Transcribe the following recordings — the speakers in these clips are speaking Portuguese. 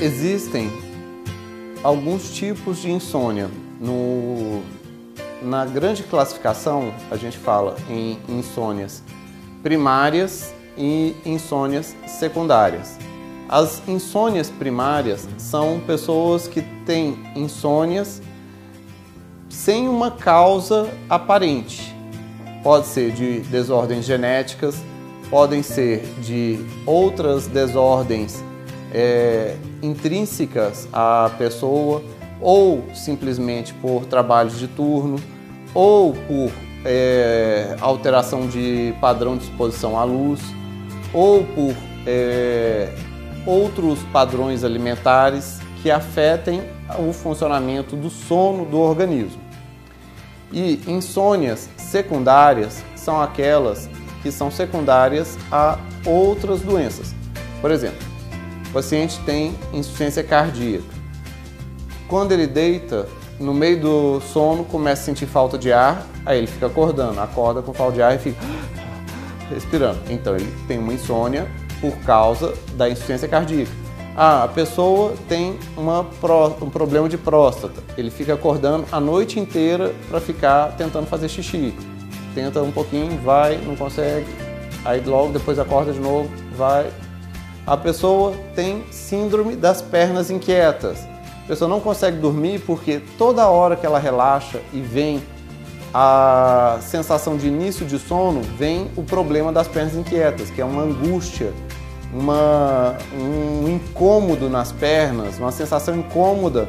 existem alguns tipos de insônia. No, na grande classificação, a gente fala em insônias primárias e insônias secundárias. As insônias primárias são pessoas que têm insônias sem uma causa aparente. Pode ser de desordens genéticas, podem ser de outras desordens é, intrínsecas à pessoa, ou simplesmente por trabalhos de turno, ou por é, alteração de padrão de exposição à luz, ou por é, outros padrões alimentares que afetem o funcionamento do sono do organismo. E insônias secundárias são aquelas que são secundárias a outras doenças. Por exemplo, o paciente tem insuficiência cardíaca. Quando ele deita, no meio do sono começa a sentir falta de ar, aí ele fica acordando, acorda com falta de ar e fica respirando. Então ele tem uma insônia por causa da insuficiência cardíaca. Ah, a pessoa tem uma, um problema de próstata. Ele fica acordando a noite inteira para ficar tentando fazer xixi. Tenta um pouquinho, vai, não consegue. Aí logo depois acorda de novo, vai, a pessoa tem síndrome das pernas inquietas. A pessoa não consegue dormir porque toda hora que ela relaxa e vem a sensação de início de sono, vem o problema das pernas inquietas, que é uma angústia, uma, um incômodo nas pernas, uma sensação incômoda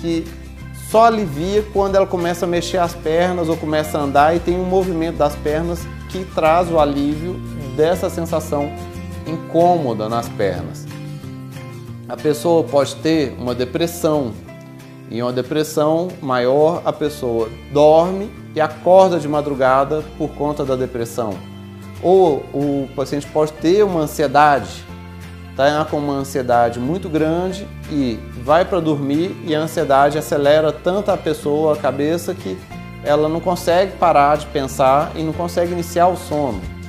que só alivia quando ela começa a mexer as pernas ou começa a andar e tem um movimento das pernas que traz o alívio dessa sensação incômoda nas pernas. A pessoa pode ter uma depressão. E uma depressão maior, a pessoa dorme e acorda de madrugada por conta da depressão. Ou o paciente pode ter uma ansiedade, está com uma ansiedade muito grande e vai para dormir e a ansiedade acelera tanto a pessoa, a cabeça, que ela não consegue parar de pensar e não consegue iniciar o sono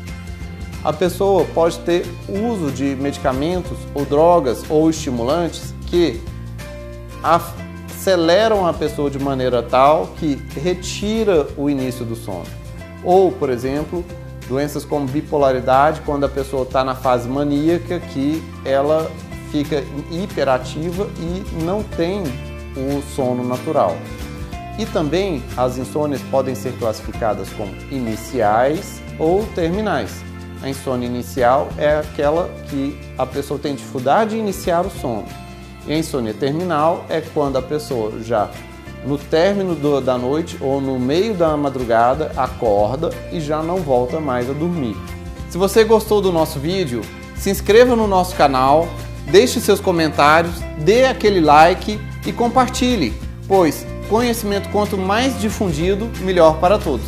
a pessoa pode ter uso de medicamentos ou drogas ou estimulantes que aceleram a pessoa de maneira tal que retira o início do sono. Ou, por exemplo, doenças como bipolaridade, quando a pessoa está na fase maníaca, que ela fica hiperativa e não tem o sono natural. E também as insônias podem ser classificadas como iniciais ou terminais. A insônia inicial é aquela que a pessoa tem dificuldade de iniciar o sono. E a insônia terminal é quando a pessoa já no término do, da noite ou no meio da madrugada acorda e já não volta mais a dormir. Se você gostou do nosso vídeo, se inscreva no nosso canal, deixe seus comentários, dê aquele like e compartilhe, pois conhecimento quanto mais difundido, melhor para todos.